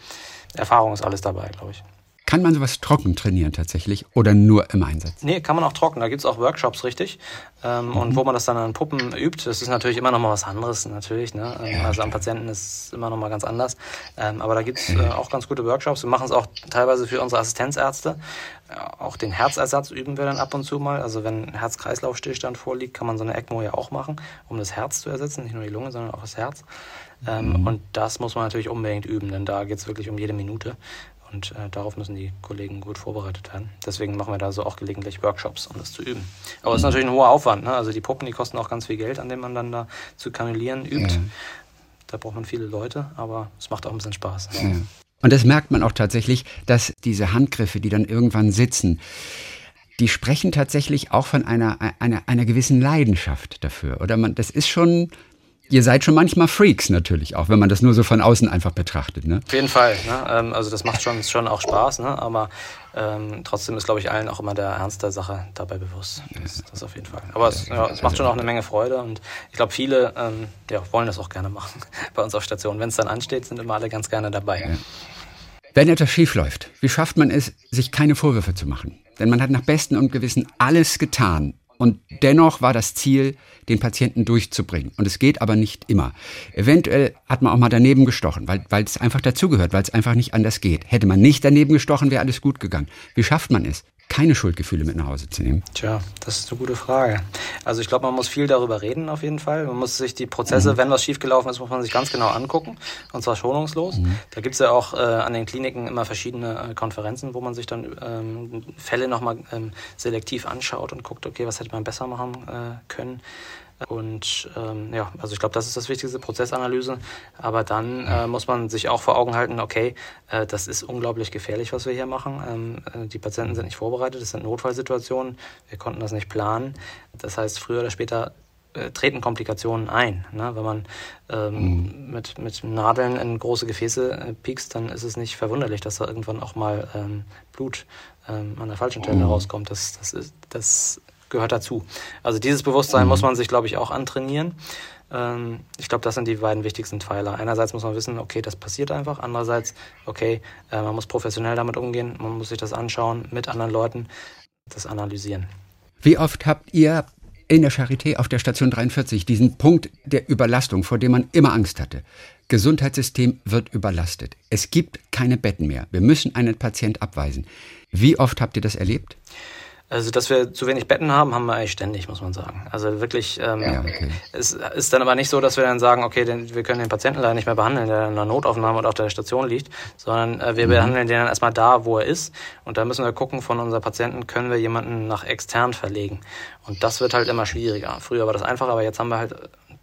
Erfahrung ist alles dabei, glaube ich. Kann man sowas trocken trainieren tatsächlich oder nur im Einsatz? Nee, kann man auch trocken. Da gibt es auch Workshops, richtig. Ähm, mhm. Und wo man das dann an Puppen übt, das ist natürlich immer noch mal was anderes, natürlich. Ne? Ähm, ja, also am Patienten ist es immer noch mal ganz anders. Ähm, aber da gibt es äh, auch ganz gute Workshops. Wir machen es auch teilweise für unsere Assistenzärzte. Äh, auch den Herzersatz üben wir dann ab und zu mal. Also wenn Herz-Kreislauf-Stillstand vorliegt, kann man so eine ECMO ja auch machen, um das Herz zu ersetzen. Nicht nur die Lunge, sondern auch das Herz. Ähm, mhm. Und das muss man natürlich unbedingt üben, denn da geht es wirklich um jede Minute. Und äh, darauf müssen die Kollegen gut vorbereitet werden. Deswegen machen wir da so auch gelegentlich Workshops, um das zu üben. Aber es ist natürlich ein hoher Aufwand. Ne? Also die Puppen, die kosten auch ganz viel Geld, an dem man dann da zu kanulieren übt. Ja. Da braucht man viele Leute, aber es macht auch ein bisschen Spaß. Ja. Und das merkt man auch tatsächlich, dass diese Handgriffe, die dann irgendwann sitzen, die sprechen tatsächlich auch von einer, einer, einer gewissen Leidenschaft dafür. Oder man, das ist schon, Ihr seid schon manchmal Freaks natürlich auch, wenn man das nur so von außen einfach betrachtet. Ne? Auf jeden Fall. Ne? Ähm, also das macht schon, schon auch Spaß, ne? aber ähm, trotzdem ist, glaube ich, allen auch immer der Ernst der Sache dabei bewusst. Das, das auf jeden Fall. Aber es, ja, es macht schon auch eine Menge Freude und ich glaube, viele ähm, ja, wollen das auch gerne machen bei uns auf Station. Wenn es dann ansteht, sind immer alle ganz gerne dabei. Ja. Wenn etwas schief läuft, wie schafft man es, sich keine Vorwürfe zu machen? Denn man hat nach Besten und Gewissen alles getan, und dennoch war das Ziel, den Patienten durchzubringen. Und es geht aber nicht immer. Eventuell hat man auch mal daneben gestochen, weil, weil es einfach dazugehört, weil es einfach nicht anders geht. Hätte man nicht daneben gestochen, wäre alles gut gegangen. Wie schafft man es? Keine Schuldgefühle mit nach Hause zu nehmen? Tja, das ist eine gute Frage. Also ich glaube, man muss viel darüber reden auf jeden Fall. Man muss sich die Prozesse, mhm. wenn was schiefgelaufen ist, muss man sich ganz genau angucken und zwar schonungslos. Mhm. Da gibt es ja auch äh, an den Kliniken immer verschiedene äh, Konferenzen, wo man sich dann ähm, Fälle nochmal ähm, selektiv anschaut und guckt, okay, was hätte man besser machen äh, können. Und ähm, ja, also ich glaube, das ist das wichtigste, Prozessanalyse. Aber dann äh, muss man sich auch vor Augen halten, okay, äh, das ist unglaublich gefährlich, was wir hier machen. Ähm, äh, die Patienten sind nicht vorbereitet, das sind Notfallsituationen, wir konnten das nicht planen. Das heißt, früher oder später äh, treten Komplikationen ein. Ne? Wenn man ähm, mhm. mit, mit Nadeln in große Gefäße äh, piekst, dann ist es nicht verwunderlich, dass da irgendwann auch mal ähm, Blut ähm, an der falschen Stelle mhm. rauskommt. Das, das, ist, das gehört dazu. Also dieses Bewusstsein mhm. muss man sich, glaube ich, auch antrainieren. Ähm, ich glaube, das sind die beiden wichtigsten Pfeiler. Einerseits muss man wissen, okay, das passiert einfach. Andererseits, okay, äh, man muss professionell damit umgehen. Man muss sich das anschauen mit anderen Leuten, das analysieren. Wie oft habt ihr in der Charité auf der Station 43 diesen Punkt der Überlastung, vor dem man immer Angst hatte? Gesundheitssystem wird überlastet. Es gibt keine Betten mehr. Wir müssen einen Patient abweisen. Wie oft habt ihr das erlebt? Also, dass wir zu wenig Betten haben, haben wir eigentlich ständig, muss man sagen. Also wirklich, ähm, ja, okay. es ist dann aber nicht so, dass wir dann sagen, okay, den, wir können den Patienten leider nicht mehr behandeln, der in einer Notaufnahme oder auf der Station liegt, sondern äh, wir mhm. behandeln den dann erstmal da, wo er ist. Und da müssen wir gucken, von unserem Patienten können wir jemanden nach extern verlegen. Und das wird halt immer schwieriger. Früher war das einfacher, aber jetzt haben wir halt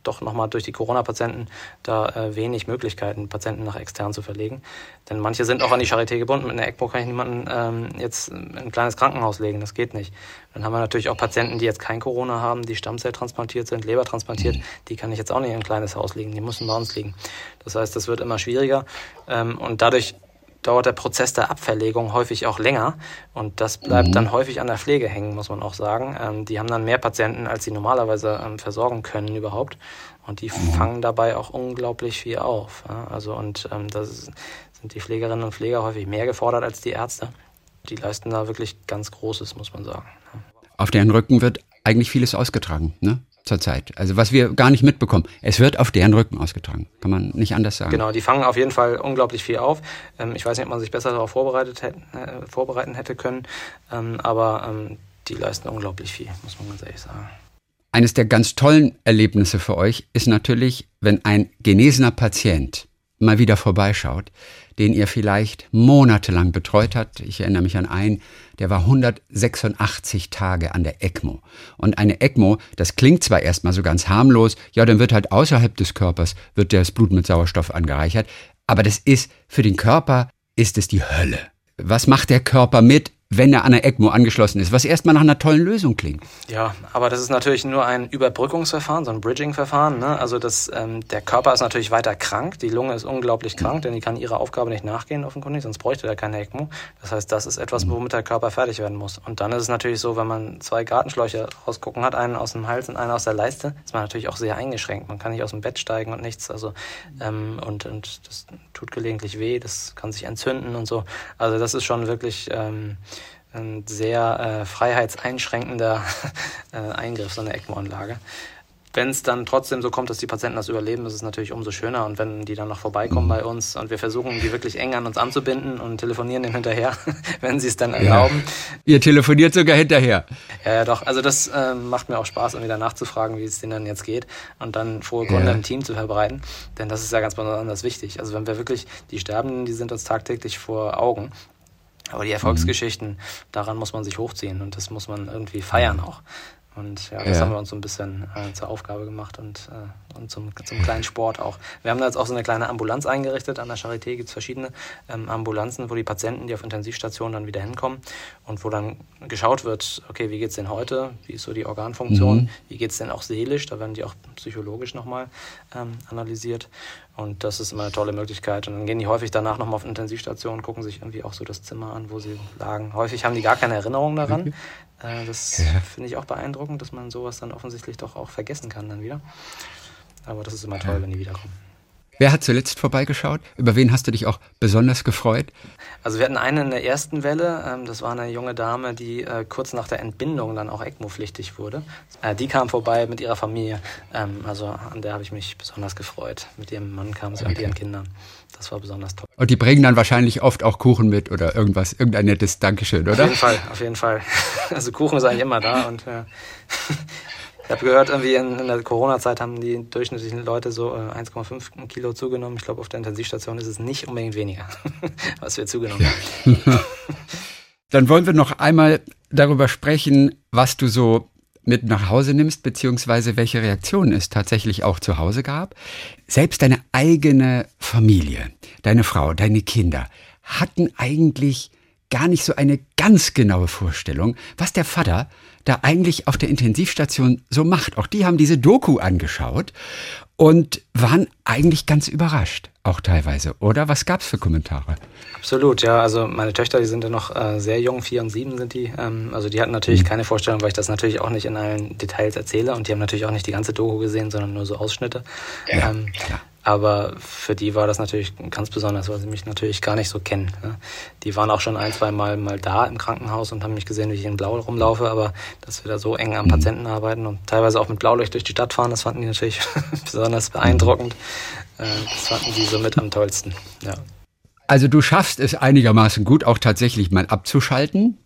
doch nochmal durch die Corona-Patienten da äh, wenig Möglichkeiten, Patienten nach extern zu verlegen. Denn manche sind auch an die Charité gebunden. Mit einer ECMO kann ich niemanden ähm, jetzt in ein kleines Krankenhaus legen. Das geht nicht. Dann haben wir natürlich auch Patienten, die jetzt kein Corona haben, die Stammzelltransplantiert sind, Leber transplantiert. Mhm. Die kann ich jetzt auch nicht in ein kleines Haus legen. Die müssen bei uns liegen. Das heißt, das wird immer schwieriger. Ähm, und dadurch dauert der Prozess der Abverlegung häufig auch länger und das bleibt mhm. dann häufig an der Pflege hängen, muss man auch sagen. Ähm, die haben dann mehr Patienten, als sie normalerweise ähm, versorgen können überhaupt und die mhm. fangen dabei auch unglaublich viel auf. Ja? Also und ähm, das sind die Pflegerinnen und Pfleger häufig mehr gefordert als die Ärzte. Die leisten da wirklich ganz Großes, muss man sagen. Auf deren Rücken wird eigentlich vieles ausgetragen, ne? Zurzeit. Also was wir gar nicht mitbekommen. Es wird auf deren Rücken ausgetragen. Kann man nicht anders sagen. Genau, die fangen auf jeden Fall unglaublich viel auf. Ähm, ich weiß nicht, ob man sich besser darauf vorbereitet äh, vorbereiten hätte können, ähm, aber ähm, die leisten unglaublich viel, muss man ganz ehrlich sagen. Eines der ganz tollen Erlebnisse für euch ist natürlich, wenn ein genesener Patient mal wieder vorbeischaut, den ihr vielleicht monatelang betreut habt. Ich erinnere mich an einen, der war 186 Tage an der ECMO. Und eine ECMO, das klingt zwar erstmal so ganz harmlos, ja, dann wird halt außerhalb des Körpers, wird das Blut mit Sauerstoff angereichert, aber das ist, für den Körper ist es die Hölle. Was macht der Körper mit? Wenn er an der ECMO angeschlossen ist, was erstmal nach einer tollen Lösung klingt. Ja, aber das ist natürlich nur ein Überbrückungsverfahren, so ein Bridging-Verfahren. Ne? Also das, ähm, der Körper ist natürlich weiter krank, die Lunge ist unglaublich krank, denn die kann ihrer Aufgabe nicht nachgehen offenkundig, sonst bräuchte er keine ECMO. Das heißt, das ist etwas, womit der Körper fertig werden muss. Und dann ist es natürlich so, wenn man zwei Gartenschläuche rausgucken hat, einen aus dem Hals und einen aus der Leiste, ist man natürlich auch sehr eingeschränkt. Man kann nicht aus dem Bett steigen und nichts. Also ähm, und, und das tut gelegentlich weh, das kann sich entzünden und so. Also das ist schon wirklich ähm, ein sehr äh, freiheitseinschränkender äh, Eingriff, so eine ECMO-Anlage. Wenn es dann trotzdem so kommt, dass die Patienten das überleben, ist es natürlich umso schöner. Und wenn die dann noch vorbeikommen bei uns und wir versuchen, die wirklich eng an uns anzubinden und telefonieren denen hinterher, wenn sie es dann erlauben. Ja. Ihr telefoniert sogar hinterher. Ja, ja, doch. Also das äh, macht mir auch Spaß, irgendwie danach zu fragen, wie es denen dann jetzt geht und dann frohe Gründe ja. im Team zu verbreiten. Denn das ist ja ganz besonders wichtig. Also wenn wir wirklich, die Sterbenden, die sind uns tagtäglich vor Augen. Aber die Erfolgsgeschichten, mhm. daran muss man sich hochziehen und das muss man irgendwie feiern auch. Und ja, das ja. haben wir uns so ein bisschen äh, zur Aufgabe gemacht und, äh, und zum, zum kleinen Sport auch. Wir haben da jetzt auch so eine kleine Ambulanz eingerichtet. An der Charité gibt es verschiedene ähm, Ambulanzen, wo die Patienten, die auf Intensivstationen dann wieder hinkommen und wo dann geschaut wird, okay, wie geht es denn heute? Wie ist so die Organfunktion? Mhm. Wie geht es denn auch seelisch? Da werden die auch psychologisch nochmal ähm, analysiert. Und das ist immer eine tolle Möglichkeit. Und dann gehen die häufig danach nochmal auf Intensivstationen, gucken sich irgendwie auch so das Zimmer an, wo sie lagen. Häufig haben die gar keine Erinnerung daran. Äh, das ja. finde ich auch beeindruckend, dass man sowas dann offensichtlich doch auch vergessen kann dann wieder. Aber das ist immer toll, ja. wenn die wiederkommen. Wer hat zuletzt vorbeigeschaut? Über wen hast du dich auch besonders gefreut? Also wir hatten eine in der ersten Welle, ähm, das war eine junge Dame, die äh, kurz nach der Entbindung dann auch ECMO-pflichtig wurde. Äh, die kam vorbei mit ihrer Familie, ähm, also an der habe ich mich besonders gefreut. Mit ihrem Mann kam sie okay. und ihren Kindern. Das war besonders toll. Und die bringen dann wahrscheinlich oft auch Kuchen mit oder irgendwas, irgendein nettes Dankeschön, oder? Auf jeden Fall, auf jeden Fall. Also Kuchen ist eigentlich immer da und ja. Ich habe gehört, irgendwie in, in der Corona-Zeit haben die durchschnittlichen Leute so äh, 1,5 Kilo zugenommen. Ich glaube, auf der Intensivstation ist es nicht unbedingt weniger, was wir zugenommen haben. Dann wollen wir noch einmal darüber sprechen, was du so mit nach Hause nimmst, beziehungsweise welche Reaktionen es tatsächlich auch zu Hause gab. Selbst deine eigene Familie, deine Frau, deine Kinder hatten eigentlich gar nicht so eine ganz genaue Vorstellung, was der Vater da eigentlich auf der Intensivstation so macht. Auch die haben diese Doku angeschaut und waren eigentlich ganz überrascht, auch teilweise, oder? Was gab es für Kommentare? Absolut, ja. Also meine Töchter, die sind ja noch äh, sehr jung, vier und sieben sind die. Ähm, also die hatten natürlich mhm. keine Vorstellung, weil ich das natürlich auch nicht in allen Details erzähle und die haben natürlich auch nicht die ganze Doku gesehen, sondern nur so Ausschnitte. Ja, ähm, klar. Aber für die war das natürlich ganz besonders, weil sie mich natürlich gar nicht so kennen. Ne? Die waren auch schon ein, zwei Mal mal da im Krankenhaus und haben mich gesehen, wie ich in Blau rumlaufe, aber dass wir da so eng am Patienten arbeiten und teilweise auch mit Blaulicht durch die Stadt fahren, das fanden die natürlich besonders beeindruckend. Äh, das fanden die so mit am tollsten. Ja. Also du schaffst es einigermaßen gut, auch tatsächlich mal abzuschalten.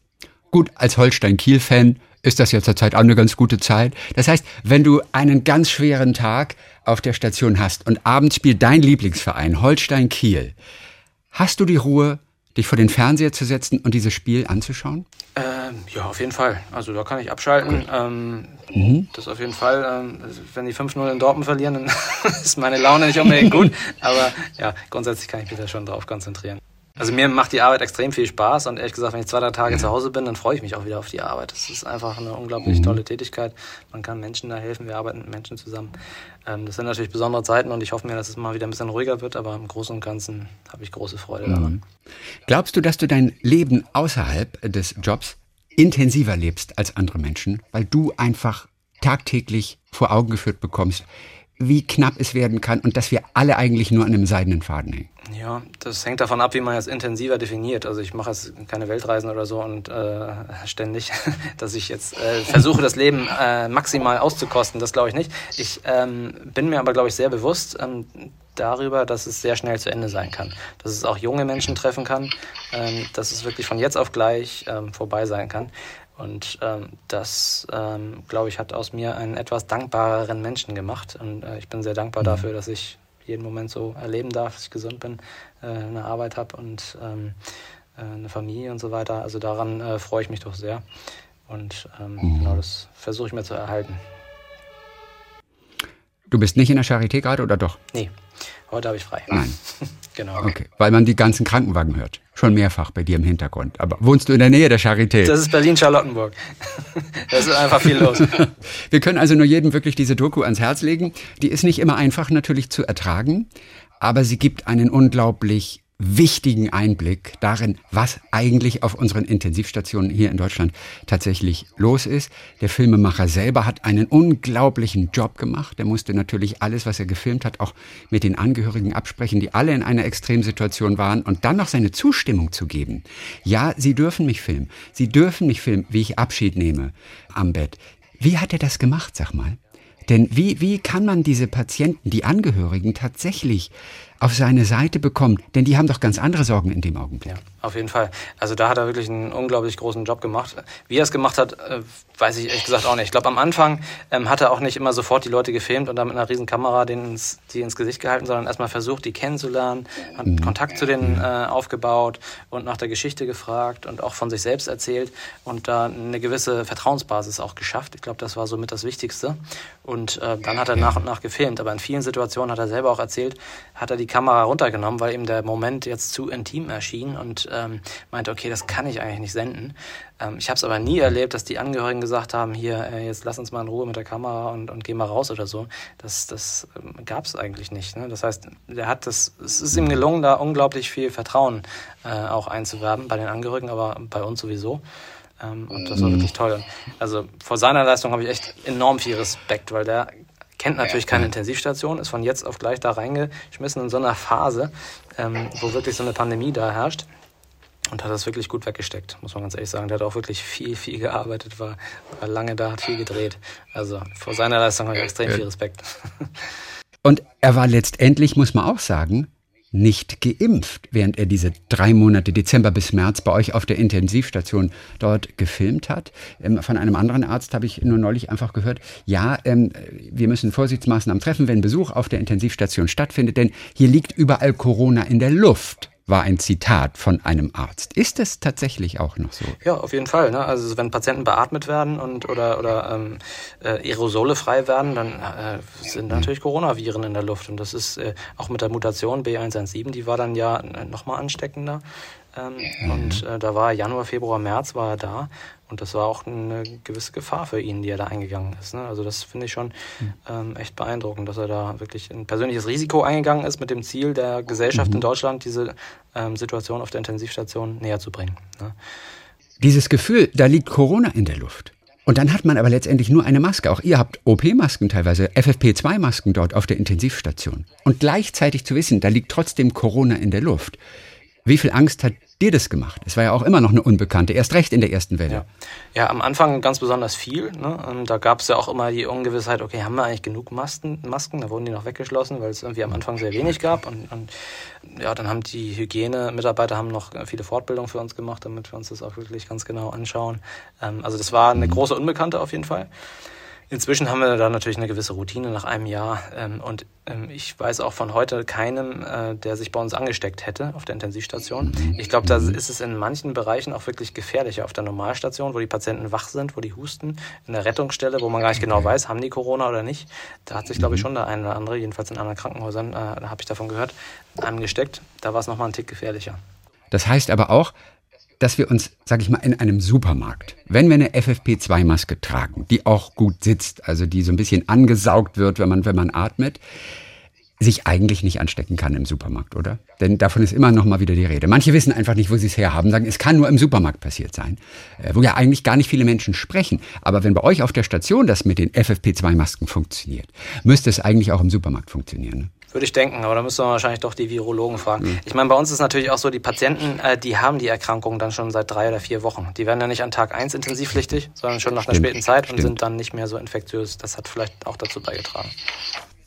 Gut, als Holstein-Kiel-Fan ist das ja zurzeit auch eine ganz gute Zeit. Das heißt, wenn du einen ganz schweren Tag auf der Station hast und abends spielt dein Lieblingsverein Holstein Kiel, hast du die Ruhe, dich vor den Fernseher zu setzen und dieses Spiel anzuschauen? Ähm, ja, auf jeden Fall. Also da kann ich abschalten. Ähm, mhm. Das auf jeden Fall. Ähm, wenn die 5-0 in Dortmund verlieren, dann ist meine Laune nicht unbedingt gut. Aber ja, grundsätzlich kann ich mich da schon drauf konzentrieren. Also mir macht die Arbeit extrem viel Spaß und ehrlich gesagt, wenn ich zwei, drei Tage zu Hause bin, dann freue ich mich auch wieder auf die Arbeit. Das ist einfach eine unglaublich mhm. tolle Tätigkeit. Man kann Menschen da helfen, wir arbeiten mit Menschen zusammen. Ähm, das sind natürlich besondere Zeiten und ich hoffe mir, dass es mal wieder ein bisschen ruhiger wird, aber im Großen und Ganzen habe ich große Freude daran. Mhm. Glaubst du, dass du dein Leben außerhalb des Jobs intensiver lebst als andere Menschen, weil du einfach tagtäglich vor Augen geführt bekommst, wie knapp es werden kann und dass wir alle eigentlich nur an einem seidenen Faden hängen. Ja, das hängt davon ab, wie man es intensiver definiert. Also ich mache jetzt keine Weltreisen oder so und äh, ständig, dass ich jetzt äh, versuche, das Leben äh, maximal auszukosten. Das glaube ich nicht. Ich ähm, bin mir aber, glaube ich, sehr bewusst ähm, darüber, dass es sehr schnell zu Ende sein kann. Dass es auch junge Menschen treffen kann, ähm, dass es wirklich von jetzt auf gleich ähm, vorbei sein kann. Und ähm, das, ähm, glaube ich, hat aus mir einen etwas dankbareren Menschen gemacht. Und äh, ich bin sehr dankbar mhm. dafür, dass ich jeden Moment so erleben darf, dass ich gesund bin, äh, eine Arbeit habe und ähm, äh, eine Familie und so weiter. Also daran äh, freue ich mich doch sehr. Und ähm, mhm. genau das versuche ich mir zu erhalten. Du bist nicht in der Charité gerade oder doch? Nee, heute habe ich frei. Nein. genau. Okay, weil man die ganzen Krankenwagen hört. Schon mehrfach bei dir im Hintergrund. Aber wohnst du in der Nähe der Charité? Das ist Berlin-Charlottenburg. da ist einfach viel los. Wir können also nur jedem wirklich diese Doku ans Herz legen. Die ist nicht immer einfach natürlich zu ertragen, aber sie gibt einen unglaublich wichtigen Einblick darin, was eigentlich auf unseren Intensivstationen hier in Deutschland tatsächlich los ist. Der Filmemacher selber hat einen unglaublichen Job gemacht. Er musste natürlich alles, was er gefilmt hat, auch mit den Angehörigen absprechen, die alle in einer Extremsituation waren und dann noch seine Zustimmung zu geben. Ja, Sie dürfen mich filmen. Sie dürfen mich filmen, wie ich Abschied nehme am Bett. Wie hat er das gemacht, sag mal? Denn wie, wie kann man diese Patienten, die Angehörigen tatsächlich auf seine Seite bekommen? Denn die haben doch ganz andere Sorgen in dem Augenblick. Ja, auf jeden Fall. Also da hat er wirklich einen unglaublich großen Job gemacht. Wie er es gemacht hat, äh, weiß ich ehrlich gesagt auch nicht. Ich glaube, am Anfang ähm, hat er auch nicht immer sofort die Leute gefilmt und dann mit einer riesen Kamera denen ins, die ins Gesicht gehalten, sondern erstmal versucht, die kennenzulernen, hat mhm. Kontakt zu denen äh, aufgebaut und nach der Geschichte gefragt und auch von sich selbst erzählt und da eine gewisse Vertrauensbasis auch geschafft. Ich glaube, das war somit das Wichtigste. Und äh, dann hat er nach und nach gefilmt. Aber in vielen Situationen hat er selber auch erzählt, hat er die Kamera runtergenommen, weil ihm der Moment jetzt zu intim erschien und ähm, meinte, okay, das kann ich eigentlich nicht senden. Ähm, ich habe es aber nie erlebt, dass die Angehörigen gesagt haben, hier, äh, jetzt lass uns mal in Ruhe mit der Kamera und, und geh mal raus oder so. Das, das ähm, gab es eigentlich nicht. Ne? Das heißt, der hat das, es ist ihm gelungen, da unglaublich viel Vertrauen äh, auch einzuwerben bei den Angehörigen, aber bei uns sowieso. Ähm, und das war wirklich toll. Also vor seiner Leistung habe ich echt enorm viel Respekt, weil der kennt natürlich keine Intensivstation, ist von jetzt auf gleich da reingeschmissen in so einer Phase, ähm, wo wirklich so eine Pandemie da herrscht und hat das wirklich gut weggesteckt, muss man ganz ehrlich sagen. Der hat auch wirklich viel, viel gearbeitet, war, war lange da, hat viel gedreht. Also vor seiner Leistung habe ich extrem viel Respekt. Und er war letztendlich, muss man auch sagen, nicht geimpft, während er diese drei Monate Dezember bis März bei euch auf der Intensivstation dort gefilmt hat. Ähm, von einem anderen Arzt habe ich nur neulich einfach gehört, ja, ähm, wir müssen Vorsichtsmaßnahmen treffen, wenn Besuch auf der Intensivstation stattfindet, denn hier liegt überall Corona in der Luft war ein Zitat von einem Arzt. Ist es tatsächlich auch noch so? Ja, auf jeden Fall. Ne? Also wenn Patienten beatmet werden und oder oder ähm, äh, Aerosole frei werden, dann äh, sind mhm. natürlich Coronaviren in der Luft und das ist äh, auch mit der Mutation B117, die war dann ja äh, noch mal ansteckender. Ähm, mhm. Und äh, da war Januar, Februar, März war er da und das war auch eine gewisse Gefahr für ihn, die er da eingegangen ist. Ne? Also das finde ich schon mhm. ähm, echt beeindruckend, dass er da wirklich ein persönliches Risiko eingegangen ist mit dem Ziel der Gesellschaft mhm. in Deutschland, diese ähm, Situation auf der Intensivstation näher zu bringen. Ne? Dieses Gefühl, da liegt Corona in der Luft. Und dann hat man aber letztendlich nur eine Maske. Auch ihr habt OP-Masken teilweise, FFP2-Masken dort auf der Intensivstation. Und gleichzeitig zu wissen, da liegt trotzdem Corona in der Luft. Wie viel Angst hat dir das gemacht? Es war ja auch immer noch eine Unbekannte, erst recht in der ersten Welle. Ja, ja am Anfang ganz besonders viel. Ne? Ähm, da gab es ja auch immer die Ungewissheit, okay, haben wir eigentlich genug Masken? Masken? Da wurden die noch weggeschlossen, weil es irgendwie am Anfang sehr wenig gab. Und, und ja, dann haben die Hygienemitarbeiter haben noch viele Fortbildungen für uns gemacht, damit wir uns das auch wirklich ganz genau anschauen. Ähm, also das war eine mhm. große Unbekannte auf jeden Fall. Inzwischen haben wir da natürlich eine gewisse Routine nach einem Jahr ähm, und ähm, ich weiß auch von heute keinem, äh, der sich bei uns angesteckt hätte auf der Intensivstation. Ich glaube, da ist es in manchen Bereichen auch wirklich gefährlicher. Auf der Normalstation, wo die Patienten wach sind, wo die husten, in der Rettungsstelle, wo man gar nicht genau weiß, haben die Corona oder nicht. Da hat sich, glaube ich, schon der eine oder andere, jedenfalls in anderen Krankenhäusern, äh, habe ich davon gehört, angesteckt. Da war es nochmal ein Tick gefährlicher. Das heißt aber auch, dass wir uns, sag ich mal, in einem Supermarkt, wenn wir eine FFP2-Maske tragen, die auch gut sitzt, also die so ein bisschen angesaugt wird, wenn man, wenn man atmet, sich eigentlich nicht anstecken kann im Supermarkt, oder? Denn davon ist immer noch mal wieder die Rede. Manche wissen einfach nicht, wo sie es herhaben, sagen, es kann nur im Supermarkt passiert sein, äh, wo ja eigentlich gar nicht viele Menschen sprechen. Aber wenn bei euch auf der Station das mit den FFP2-Masken funktioniert, müsste es eigentlich auch im Supermarkt funktionieren. Ne? Würde ich denken, aber da müssen wir wahrscheinlich doch die Virologen fragen. Mhm. Ich meine, bei uns ist natürlich auch so, die Patienten, äh, die haben die Erkrankung dann schon seit drei oder vier Wochen. Die werden ja nicht an Tag eins intensivpflichtig, sondern schon nach stimmt, einer späten Zeit stimmt. und sind dann nicht mehr so infektiös. Das hat vielleicht auch dazu beigetragen.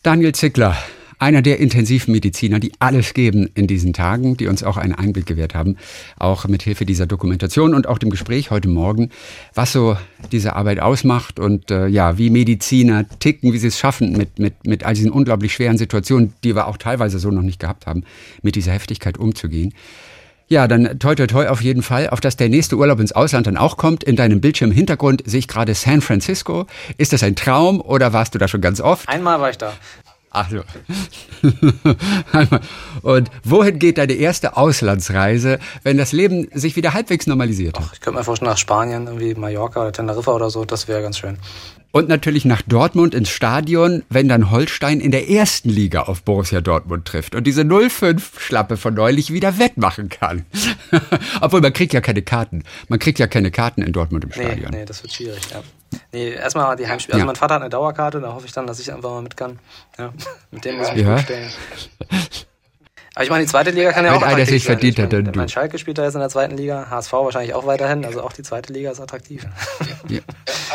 Daniel Zickler, einer der Intensivmediziner, die alles geben in diesen Tagen, die uns auch einen Einblick gewährt haben, auch mit Hilfe dieser Dokumentation und auch dem Gespräch heute Morgen, was so diese Arbeit ausmacht und äh, ja, wie Mediziner ticken, wie sie es schaffen, mit, mit, mit all diesen unglaublich schweren Situationen, die wir auch teilweise so noch nicht gehabt haben, mit dieser Heftigkeit umzugehen. Ja, dann toi toi toi auf jeden Fall, auf dass der nächste Urlaub ins Ausland dann auch kommt. In deinem Bildschirmhintergrund sehe ich gerade San Francisco. Ist das ein Traum oder warst du da schon ganz oft? Einmal war ich da. Ach so. Und wohin geht deine erste Auslandsreise, wenn das Leben sich wieder halbwegs normalisiert hat? Ach, ich könnte mir vorstellen, nach Spanien, irgendwie Mallorca oder Teneriffa oder so, das wäre ganz schön. Und natürlich nach Dortmund ins Stadion, wenn dann Holstein in der ersten Liga auf Borussia Dortmund trifft und diese 0-5-Schlappe von neulich wieder wettmachen kann. Obwohl, man kriegt ja keine Karten. Man kriegt ja keine Karten in Dortmund im Stadion. Nee, nee das wird schwierig, ja. Nee, erstmal die Heimspiele. Also ja. mein Vater hat eine Dauerkarte, da hoffe ich dann, dass ich einfach mal mit kann. Ja, mit dem muss ich mich ja. stellen. Aber ich meine, die zweite Liga kann ja Wenn auch attraktiv sich verdient sein. Hat, dann mein, mein Schalke spielt da jetzt in der zweiten Liga, HSV wahrscheinlich auch weiterhin, also auch die zweite Liga ist attraktiv. Ja,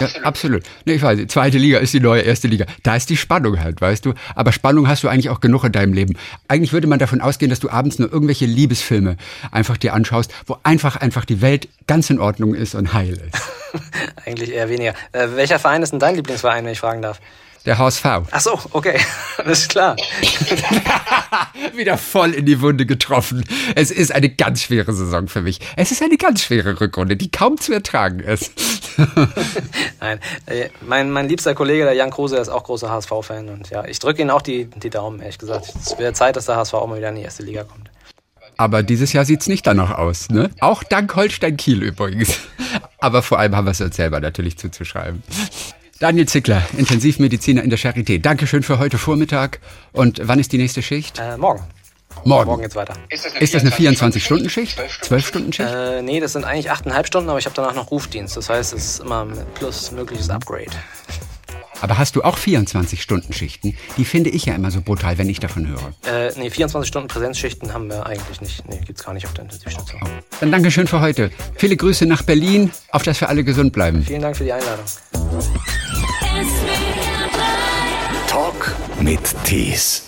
ja absolut. Nee, ich weiß, die zweite Liga ist die neue erste Liga. Da ist die Spannung halt, weißt du. Aber Spannung hast du eigentlich auch genug in deinem Leben. Eigentlich würde man davon ausgehen, dass du abends nur irgendwelche Liebesfilme einfach dir anschaust, wo einfach, einfach die Welt ganz in Ordnung ist und heil ist. eigentlich eher weniger. Äh, welcher Verein ist denn dein Lieblingsverein, wenn ich fragen darf? Der HSV. Ach so, okay. Alles klar. Wieder voll in die Wunde getroffen. Es ist eine ganz schwere Saison für mich. Es ist eine ganz schwere Rückrunde, die kaum zu ertragen ist. Nein, äh, mein, mein liebster Kollege, der Jan Kruse, ist auch großer HSV-Fan. Und ja, ich drücke ihm auch die, die Daumen, ehrlich gesagt. Es wäre Zeit, dass der HSV auch mal wieder in die erste Liga kommt. Aber dieses Jahr sieht es nicht danach aus. Ne? Auch dank Holstein Kiel übrigens. Aber vor allem haben wir es uns selber natürlich zuzuschreiben. Daniel Zickler, Intensivmediziner in der Charité. Dankeschön für heute Vormittag. Und wann ist die nächste Schicht? Äh, morgen. Morgen. Morgen geht's weiter. Ist das eine 24-Stunden-Schicht? 12-Stunden-Schicht? Äh, nee, das sind eigentlich 8,5 Stunden, aber ich habe danach noch Rufdienst. Das heißt, es ist immer ein plus mögliches Upgrade. Aber hast du auch 24-Stunden-Schichten? Die finde ich ja immer so brutal, wenn ich davon höre. Äh, nee, 24 Stunden Präsenzschichten haben wir eigentlich nicht. Nee, gibt's gar nicht auf der Intensivstation. Oh. Dann danke schön für heute. Viele Grüße nach Berlin, auf dass wir alle gesund bleiben. Vielen Dank für die Einladung. Talk mit Tees.